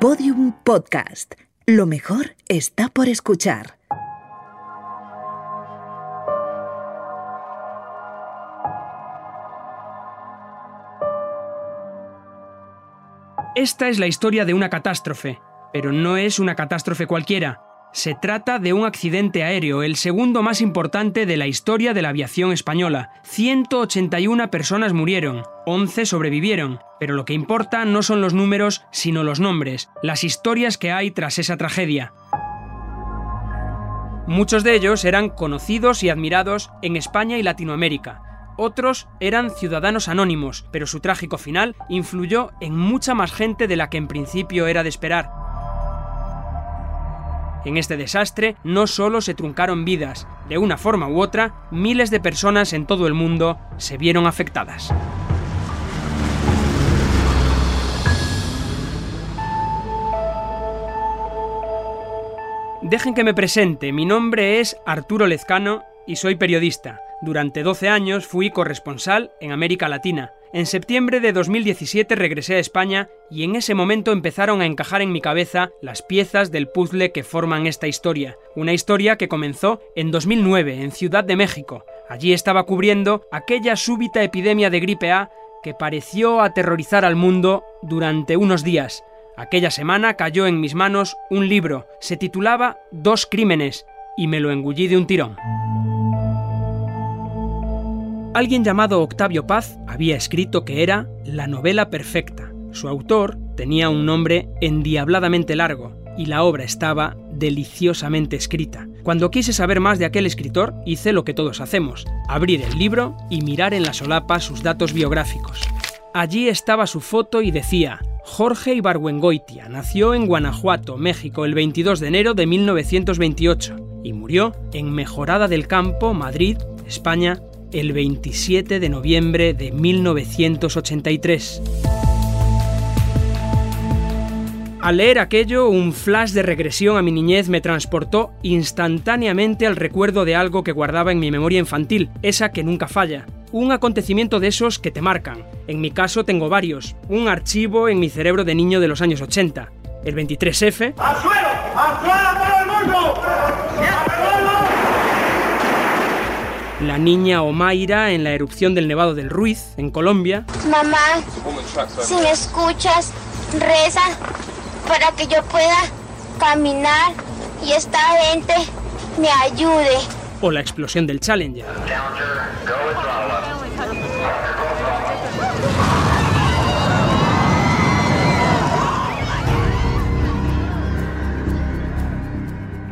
Podium Podcast. Lo mejor está por escuchar. Esta es la historia de una catástrofe, pero no es una catástrofe cualquiera. Se trata de un accidente aéreo, el segundo más importante de la historia de la aviación española. 181 personas murieron, 11 sobrevivieron, pero lo que importa no son los números, sino los nombres, las historias que hay tras esa tragedia. Muchos de ellos eran conocidos y admirados en España y Latinoamérica. Otros eran ciudadanos anónimos, pero su trágico final influyó en mucha más gente de la que en principio era de esperar. En este desastre no solo se truncaron vidas, de una forma u otra, miles de personas en todo el mundo se vieron afectadas. Dejen que me presente, mi nombre es Arturo Lezcano y soy periodista. Durante 12 años fui corresponsal en América Latina. En septiembre de 2017 regresé a España y en ese momento empezaron a encajar en mi cabeza las piezas del puzzle que forman esta historia. Una historia que comenzó en 2009 en Ciudad de México. Allí estaba cubriendo aquella súbita epidemia de gripe A que pareció aterrorizar al mundo durante unos días. Aquella semana cayó en mis manos un libro. Se titulaba Dos crímenes y me lo engullí de un tirón. Alguien llamado Octavio Paz había escrito que era la novela perfecta. Su autor tenía un nombre endiabladamente largo y la obra estaba deliciosamente escrita. Cuando quise saber más de aquel escritor, hice lo que todos hacemos, abrir el libro y mirar en la solapa sus datos biográficos. Allí estaba su foto y decía, Jorge Ibargüengoitia nació en Guanajuato, México, el 22 de enero de 1928 y murió en Mejorada del Campo, Madrid, España, el 27 de noviembre de 1983. Al leer aquello, un flash de regresión a mi niñez me transportó instantáneamente al recuerdo de algo que guardaba en mi memoria infantil, esa que nunca falla. Un acontecimiento de esos que te marcan. En mi caso tengo varios. Un archivo en mi cerebro de niño de los años 80. El 23F. ¡Al suelo! ¡Al suelo todo el mundo! La niña Omaira en la erupción del Nevado del Ruiz, en Colombia. Mamá, si me escuchas, reza para que yo pueda caminar y esta gente me ayude. O la explosión del Challenger.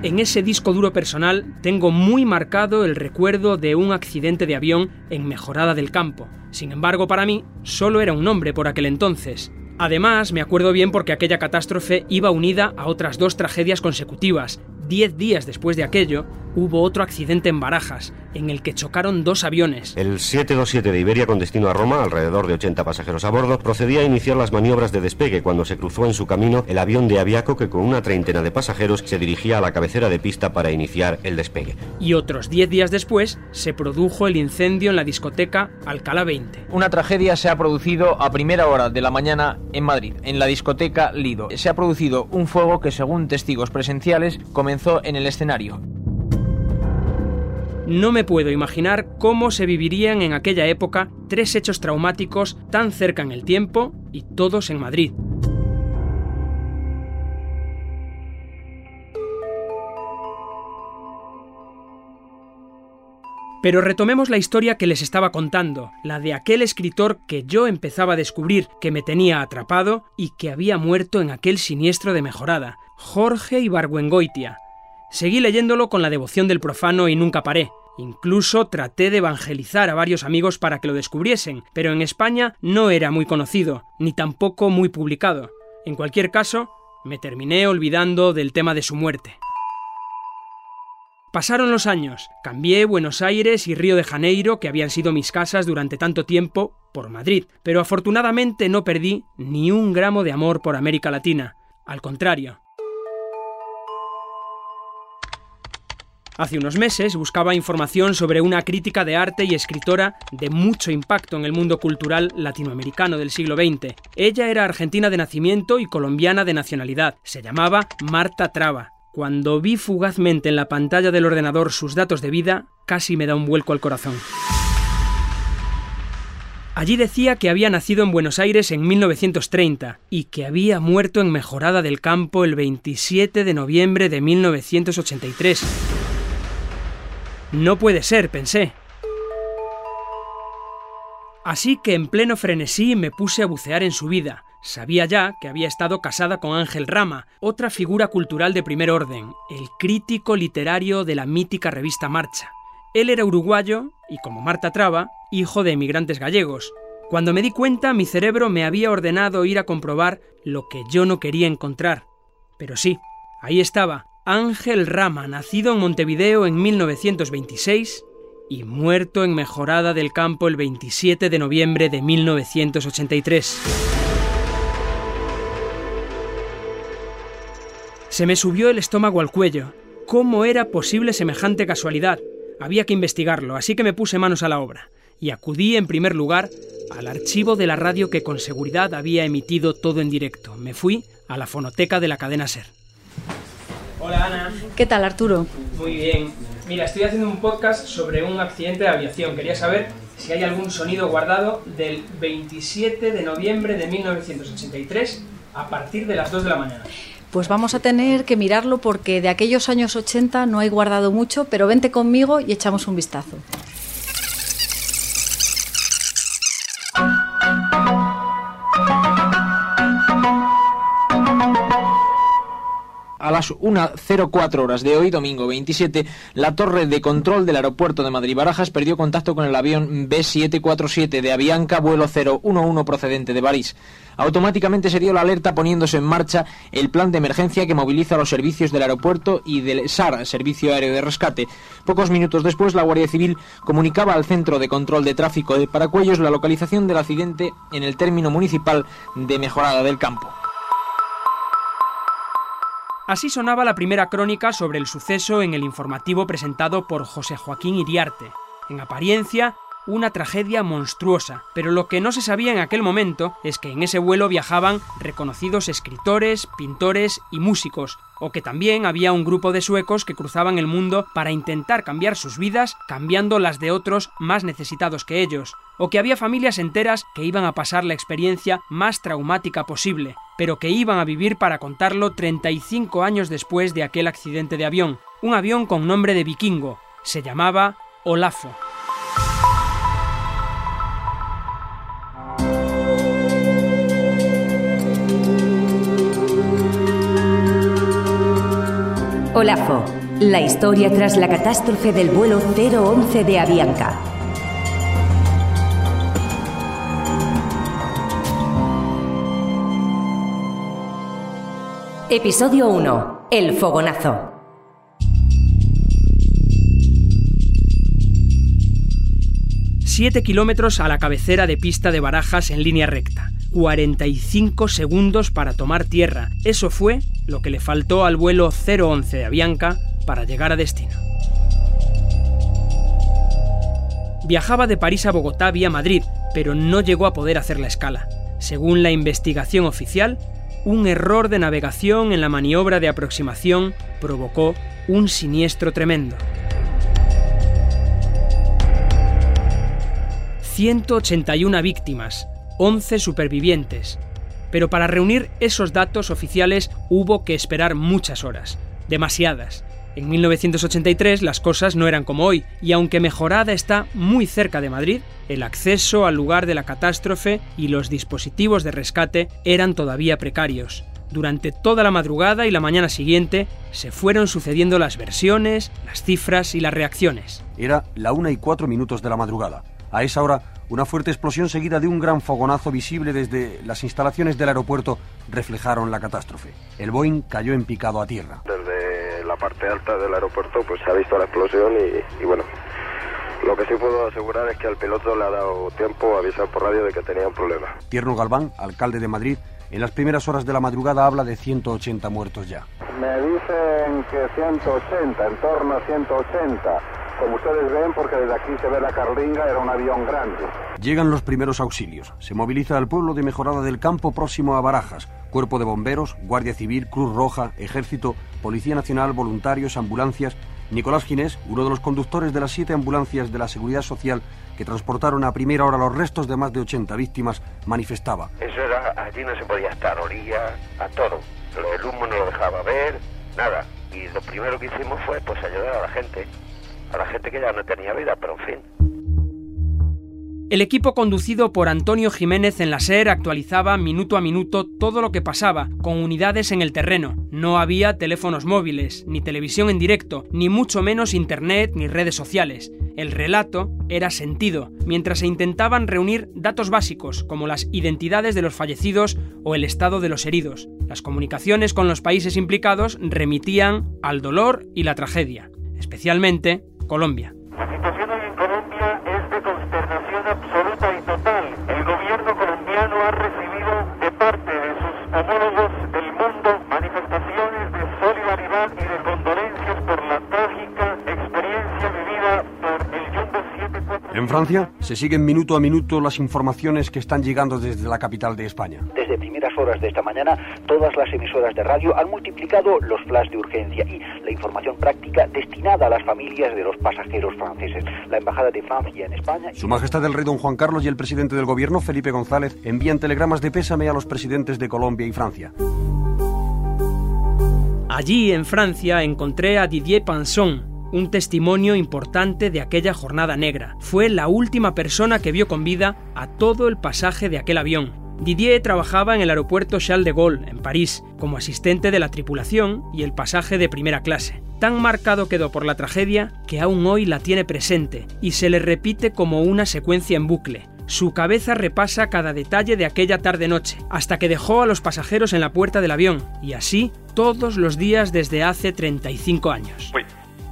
En ese disco duro personal tengo muy marcado el recuerdo de un accidente de avión en Mejorada del Campo. Sin embargo, para mí, solo era un nombre por aquel entonces. Además, me acuerdo bien porque aquella catástrofe iba unida a otras dos tragedias consecutivas. Diez días después de aquello, hubo otro accidente en Barajas, en el que chocaron dos aviones. El 727 de Iberia con destino a Roma, alrededor de 80 pasajeros a bordo, procedía a iniciar las maniobras de despegue cuando se cruzó en su camino el avión de Aviaco que con una treintena de pasajeros se dirigía a la cabecera de pista para iniciar el despegue. Y otros 10 días después se produjo el incendio en la discoteca Alcalá 20. Una tragedia se ha producido a primera hora de la mañana en Madrid, en la discoteca Lido. Se ha producido un fuego que según testigos presenciales comenzó en el escenario. No me puedo imaginar cómo se vivirían en aquella época tres hechos traumáticos tan cerca en el tiempo y todos en Madrid. Pero retomemos la historia que les estaba contando, la de aquel escritor que yo empezaba a descubrir, que me tenía atrapado y que había muerto en aquel siniestro de mejorada, Jorge Ibargüengoitia, Seguí leyéndolo con la devoción del profano y nunca paré. Incluso traté de evangelizar a varios amigos para que lo descubriesen, pero en España no era muy conocido, ni tampoco muy publicado. En cualquier caso, me terminé olvidando del tema de su muerte. Pasaron los años, cambié Buenos Aires y Río de Janeiro, que habían sido mis casas durante tanto tiempo, por Madrid, pero afortunadamente no perdí ni un gramo de amor por América Latina. Al contrario, Hace unos meses buscaba información sobre una crítica de arte y escritora de mucho impacto en el mundo cultural latinoamericano del siglo XX. Ella era argentina de nacimiento y colombiana de nacionalidad. Se llamaba Marta Traba. Cuando vi fugazmente en la pantalla del ordenador sus datos de vida, casi me da un vuelco al corazón. Allí decía que había nacido en Buenos Aires en 1930 y que había muerto en Mejorada del Campo el 27 de noviembre de 1983. No puede ser, pensé. Así que en pleno frenesí me puse a bucear en su vida. Sabía ya que había estado casada con Ángel Rama, otra figura cultural de primer orden, el crítico literario de la mítica revista Marcha. Él era uruguayo y, como Marta Traba, hijo de emigrantes gallegos. Cuando me di cuenta, mi cerebro me había ordenado ir a comprobar lo que yo no quería encontrar. Pero sí, ahí estaba, Ángel Rama, nacido en Montevideo en 1926 y muerto en Mejorada del Campo el 27 de noviembre de 1983. Se me subió el estómago al cuello. ¿Cómo era posible semejante casualidad? Había que investigarlo, así que me puse manos a la obra y acudí en primer lugar al archivo de la radio que con seguridad había emitido todo en directo. Me fui a la fonoteca de la cadena Ser. Hola Ana. ¿Qué tal Arturo? Muy bien. Mira, estoy haciendo un podcast sobre un accidente de aviación. Quería saber si hay algún sonido guardado del 27 de noviembre de 1983 a partir de las 2 de la mañana. Pues vamos a tener que mirarlo porque de aquellos años 80 no hay guardado mucho, pero vente conmigo y echamos un vistazo. Las 1.04 horas de hoy, domingo 27, la torre de control del aeropuerto de Madrid-Barajas perdió contacto con el avión B747 de Avianca, vuelo 011 procedente de París. Automáticamente se dio la alerta poniéndose en marcha el plan de emergencia que moviliza los servicios del aeropuerto y del SAR, Servicio Aéreo de Rescate. Pocos minutos después, la Guardia Civil comunicaba al Centro de Control de Tráfico de Paracuellos la localización del accidente en el término municipal de Mejorada del Campo. Así sonaba la primera crónica sobre el suceso en el informativo presentado por José Joaquín Iriarte. En apariencia, una tragedia monstruosa, pero lo que no se sabía en aquel momento es que en ese vuelo viajaban reconocidos escritores, pintores y músicos, o que también había un grupo de suecos que cruzaban el mundo para intentar cambiar sus vidas cambiando las de otros más necesitados que ellos, o que había familias enteras que iban a pasar la experiencia más traumática posible, pero que iban a vivir para contarlo 35 años después de aquel accidente de avión, un avión con nombre de vikingo, se llamaba Olafo. Olafo, la historia tras la catástrofe del vuelo 011 de Avianca. Episodio 1. El fogonazo. Siete kilómetros a la cabecera de pista de Barajas en línea recta. 45 segundos para tomar tierra. Eso fue lo que le faltó al vuelo 011 de Avianca para llegar a destino. Viajaba de París a Bogotá vía Madrid, pero no llegó a poder hacer la escala. Según la investigación oficial, un error de navegación en la maniobra de aproximación provocó un siniestro tremendo. 181 víctimas, 11 supervivientes. Pero para reunir esos datos oficiales hubo que esperar muchas horas, demasiadas. En 1983 las cosas no eran como hoy, y aunque Mejorada está muy cerca de Madrid, el acceso al lugar de la catástrofe y los dispositivos de rescate eran todavía precarios. Durante toda la madrugada y la mañana siguiente se fueron sucediendo las versiones, las cifras y las reacciones. Era la una y cuatro minutos de la madrugada. A esa hora una fuerte explosión seguida de un gran fogonazo visible desde las instalaciones del aeropuerto reflejaron la catástrofe. El Boeing cayó en picado a tierra. Desde la parte alta del aeropuerto pues se ha visto la explosión y, bueno, lo que sí puedo asegurar es que al piloto le ha dado tiempo a avisar por radio de que tenía un problema. Tierno Galván, alcalde de Madrid, En las primeras horas de la madrugada habla de 180 muertos ya. Me dicen que 180, en torno a 180. Como ustedes ven, porque desde aquí se ve la Carlinga, era un avión grande. Llegan los primeros auxilios. Se moviliza al pueblo de Mejorada del Campo próximo a Barajas. Cuerpo de bomberos, Guardia Civil, Cruz Roja, Ejército, Policía Nacional, voluntarios, ambulancias. Nicolás Ginés, uno de los conductores de las siete ambulancias de la Seguridad Social que transportaron a primera hora los restos de más de 80 víctimas, manifestaba. Eso era, allí no se podía estar, orilla a todo. El humo no lo dejaba ver, nada. Y lo primero que hicimos fue pues ayudar a la gente, a la gente que ya no tenía vida, pero en fin. El equipo conducido por Antonio Jiménez en la SER actualizaba minuto a minuto todo lo que pasaba, con unidades en el terreno. No había teléfonos móviles, ni televisión en directo, ni mucho menos internet ni redes sociales. El relato era sentido, mientras se intentaban reunir datos básicos como las identidades de los fallecidos o el estado de los heridos. Las comunicaciones con los países implicados remitían al dolor y la tragedia, especialmente Colombia. En Francia se siguen minuto a minuto las informaciones que están llegando desde la capital de España. Desde primeras horas de esta mañana, todas las emisoras de radio han multiplicado los flash de urgencia y la información práctica destinada a las familias de los pasajeros franceses. La Embajada de Francia en España... Su Majestad el Rey Don Juan Carlos y el presidente del gobierno, Felipe González, envían telegramas de pésame a los presidentes de Colombia y Francia. Allí, en Francia, encontré a Didier Pinson, un testimonio importante de aquella jornada negra. Fue la última persona que vio con vida a todo el pasaje de aquel avión. Didier trabajaba en el aeropuerto Charles de Gaulle, en París, como asistente de la tripulación y el pasaje de primera clase. Tan marcado quedó por la tragedia que aún hoy la tiene presente y se le repite como una secuencia en bucle. Su cabeza repasa cada detalle de aquella tarde-noche, hasta que dejó a los pasajeros en la puerta del avión, y así todos los días desde hace 35 años. Oui,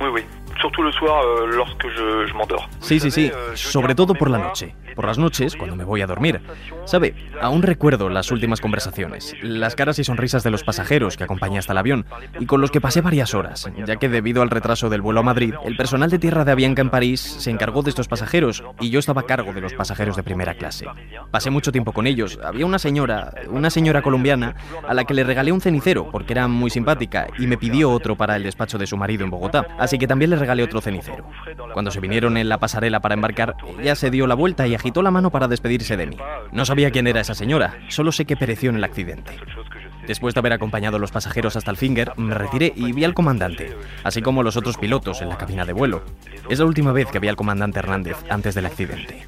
oui, oui. Surtout le soir euh, lorsque je, je m'endors. Sí, sí, sí, sobre todo por la noche. Por las noches, cuando me voy a dormir. ¿Sabe? Aún recuerdo las últimas conversaciones, las caras y sonrisas de los pasajeros que acompañé hasta el avión y con los que pasé varias horas, ya que debido al retraso del vuelo a Madrid, el personal de tierra de Avianca en París se encargó de estos pasajeros y yo estaba a cargo de los pasajeros de primera clase. Pasé mucho tiempo con ellos. Había una señora, una señora colombiana, a la que le regalé un cenicero porque era muy simpática y me pidió otro para el despacho de su marido en Bogotá, así que también le regalé otro cenicero. Cuando se vinieron en la pasarela para embarcar, ella se dio la vuelta y agitó la mano para despedirse de mí. No sabía quién era esa señora, solo sé que pereció en el accidente. Después de haber acompañado a los pasajeros hasta el Finger, me retiré y vi al comandante, así como los otros pilotos en la cabina de vuelo. Es la última vez que vi al comandante Hernández antes del accidente.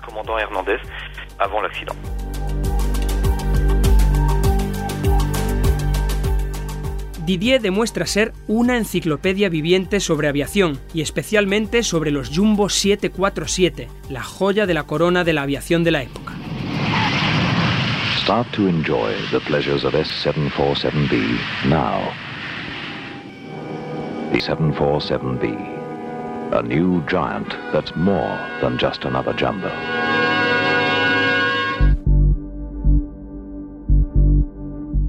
Didier demuestra ser una enciclopedia viviente sobre aviación y especialmente sobre los Jumbo 747, la joya de la corona de la aviación de la época. Start to enjoy the pleasures of S747B now. The 747B, a new giant that's more than just another jumbo.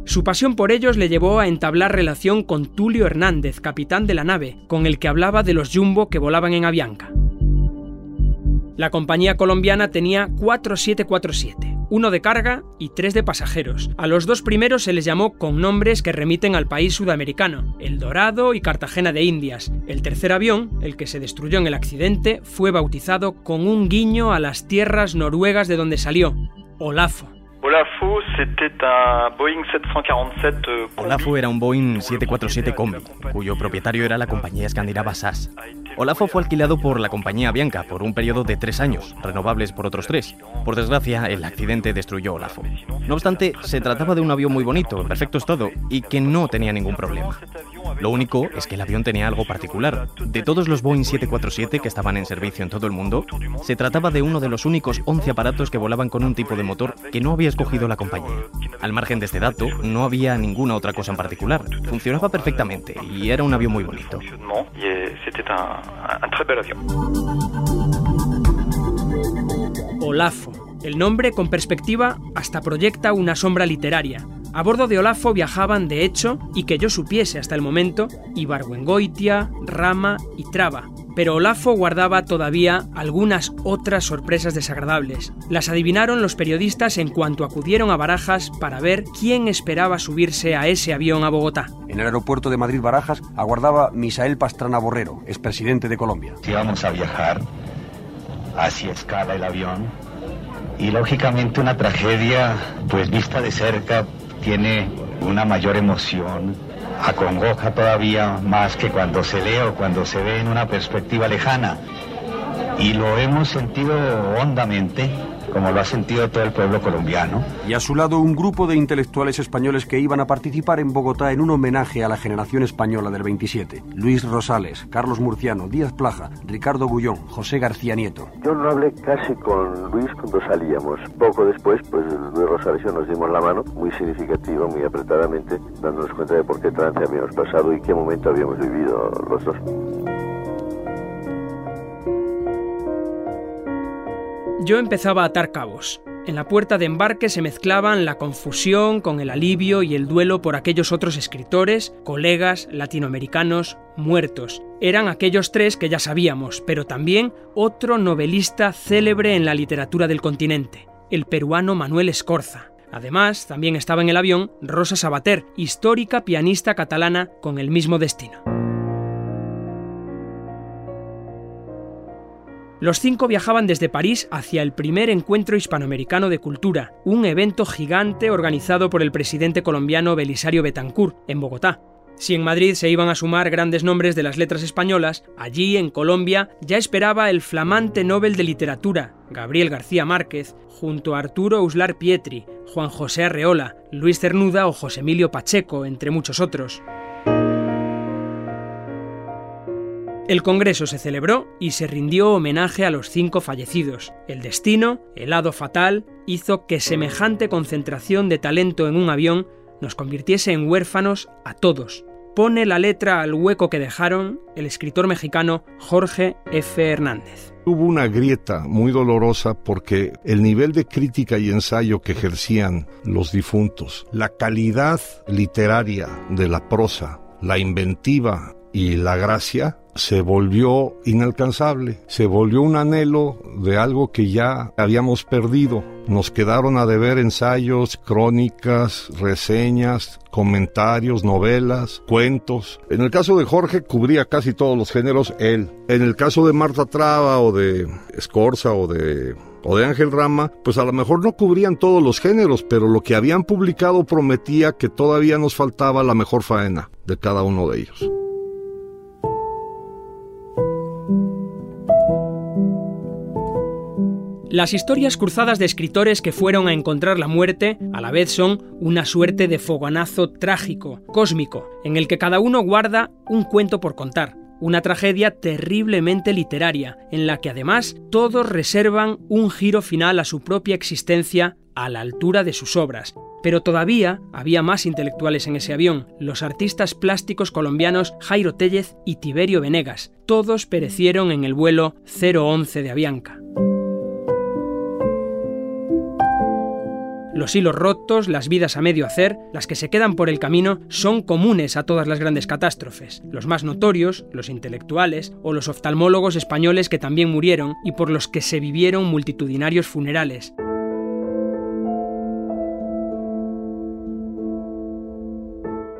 Su pasión por ellos le llevó a entablar relación con Tulio Hernández, capitán de la nave, con el que hablaba de los Jumbo que volaban en Avianca. La compañía colombiana tenía 4747, uno de carga y tres de pasajeros. A los dos primeros se les llamó con nombres que remiten al país sudamericano, El Dorado y Cartagena de Indias. El tercer avión, el que se destruyó en el accidente, fue bautizado con un guiño a las tierras noruegas de donde salió, Olafo. Olafo, c'était un Boeing 747 euh, Olafo era un Boeing 747 Combi, cuyo propietario era la compañía escandinava SAS. Olafo fue alquilado por la compañía Bianca por un periodo de tres años, renovables por otros tres. Por desgracia, el accidente destruyó Olafo. No obstante, se trataba de un avión muy bonito, en perfecto estado, y que no tenía ningún problema. Lo único es que el avión tenía algo particular. De todos los Boeing 747 que estaban en servicio en todo el mundo, se trataba de uno de los únicos 11 aparatos que volaban con un tipo de motor que no había escogido la compañía. Al margen de este dato, no había ninguna otra cosa en particular. Funcionaba perfectamente y era un avión muy bonito. eh. Olafo. El nombre, con perspectiva, hasta proyecta una sombra literaria. A bordo de Olafo viajaban, de hecho, y que yo supiese hasta el momento, Ibargüengoitia, Rama y Traba, pero Olafo guardaba todavía algunas otras sorpresas desagradables. Las adivinaron los periodistas en cuanto acudieron a Barajas para ver quién esperaba subirse a ese avión a Bogotá. En el aeropuerto de Madrid Barajas aguardaba Misael Pastrana Borrero, expresidente de Colombia. Si vamos a viajar, así escala el avión. Y lógicamente una tragedia, pues vista de cerca, tiene una mayor emoción acongoja todavía más que cuando se lee o cuando se ve en una perspectiva lejana. Y lo hemos sentido hondamente como lo ha sentido todo el pueblo colombiano. Y a su lado un grupo de intelectuales españoles que iban a participar en Bogotá en un homenaje a la generación española del 27. Luis Rosales, Carlos Murciano, Díaz Plaja, Ricardo Gullón, José García Nieto. Yo no hablé casi con Luis cuando salíamos. Poco después, pues Luis Rosales y yo nos dimos la mano, muy significativo, muy apretadamente, dándonos cuenta de por qué trance habíamos pasado y qué momento habíamos vivido los dos. Yo empezaba a atar cabos. En la puerta de embarque se mezclaban la confusión con el alivio y el duelo por aquellos otros escritores, colegas, latinoamericanos, muertos. Eran aquellos tres que ya sabíamos, pero también otro novelista célebre en la literatura del continente, el peruano Manuel Escorza. Además, también estaba en el avión Rosa Sabater, histórica pianista catalana con el mismo destino. Los cinco viajaban desde París hacia el primer encuentro hispanoamericano de cultura, un evento gigante organizado por el presidente colombiano Belisario Betancourt, en Bogotá. Si en Madrid se iban a sumar grandes nombres de las letras españolas, allí, en Colombia, ya esperaba el flamante Nobel de Literatura, Gabriel García Márquez, junto a Arturo Uslar Pietri, Juan José Arreola, Luis Cernuda o José Emilio Pacheco, entre muchos otros. El Congreso se celebró y se rindió homenaje a los cinco fallecidos. El destino, el hado fatal, hizo que semejante concentración de talento en un avión nos convirtiese en huérfanos a todos. Pone la letra al hueco que dejaron el escritor mexicano Jorge F. Hernández. Hubo una grieta muy dolorosa porque el nivel de crítica y ensayo que ejercían los difuntos, la calidad literaria de la prosa, la inventiva y la gracia se volvió inalcanzable, se volvió un anhelo de algo que ya habíamos perdido. Nos quedaron a deber ensayos, crónicas, reseñas, comentarios, novelas, cuentos. En el caso de Jorge cubría casi todos los géneros él. En el caso de Marta Traba o de Escorza o de o de Ángel Rama, pues a lo mejor no cubrían todos los géneros, pero lo que habían publicado prometía que todavía nos faltaba la mejor faena de cada uno de ellos. Las historias cruzadas de escritores que fueron a encontrar la muerte a la vez son una suerte de fogonazo trágico, cósmico, en el que cada uno guarda un cuento por contar, una tragedia terriblemente literaria, en la que además todos reservan un giro final a su propia existencia a la altura de sus obras. Pero todavía había más intelectuales en ese avión, los artistas plásticos colombianos Jairo Tellez y Tiberio Venegas. Todos perecieron en el vuelo 011 de Avianca. Los hilos rotos, las vidas a medio hacer, las que se quedan por el camino, son comunes a todas las grandes catástrofes. Los más notorios, los intelectuales o los oftalmólogos españoles que también murieron y por los que se vivieron multitudinarios funerales.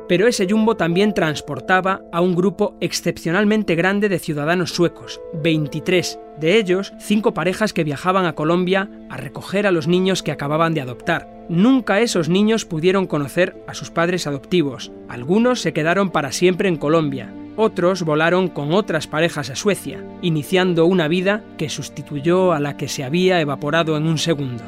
Pero ese jumbo también transportaba a un grupo excepcionalmente grande de ciudadanos suecos, 23, de ellos cinco parejas que viajaban a Colombia a recoger a los niños que acababan de adoptar. Nunca esos niños pudieron conocer a sus padres adoptivos. Algunos se quedaron para siempre en Colombia, otros volaron con otras parejas a Suecia, iniciando una vida que sustituyó a la que se había evaporado en un segundo.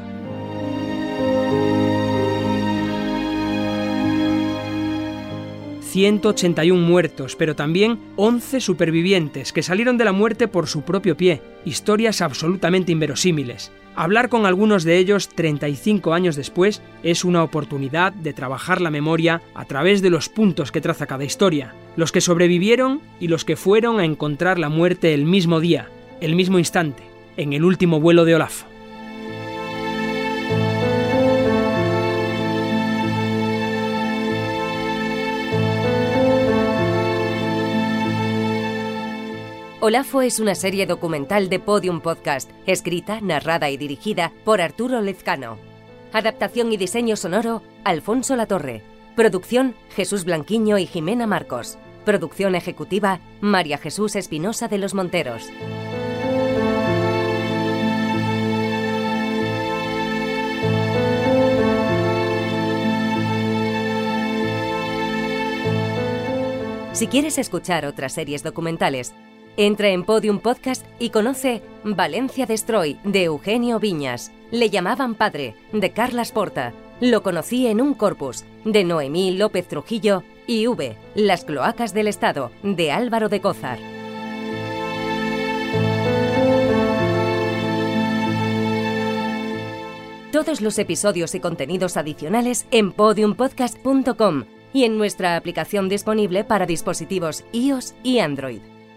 181 muertos, pero también 11 supervivientes que salieron de la muerte por su propio pie, historias absolutamente inverosímiles. Hablar con algunos de ellos 35 años después es una oportunidad de trabajar la memoria a través de los puntos que traza cada historia, los que sobrevivieron y los que fueron a encontrar la muerte el mismo día, el mismo instante, en el último vuelo de Olaf. Olafo es una serie documental de Podium Podcast, escrita, narrada y dirigida por Arturo Lezcano. Adaptación y diseño sonoro, Alfonso Latorre. Producción, Jesús Blanquiño y Jimena Marcos. Producción ejecutiva, María Jesús Espinosa de los Monteros. Si quieres escuchar otras series documentales, entra en Podium Podcast y conoce Valencia Destroy de Eugenio Viñas. Le llamaban padre de Carlas Porta. Lo conocí en un corpus de Noemí López Trujillo y V. Las cloacas del Estado de Álvaro de Cózar. Todos los episodios y contenidos adicionales en podiumpodcast.com y en nuestra aplicación disponible para dispositivos iOS y Android.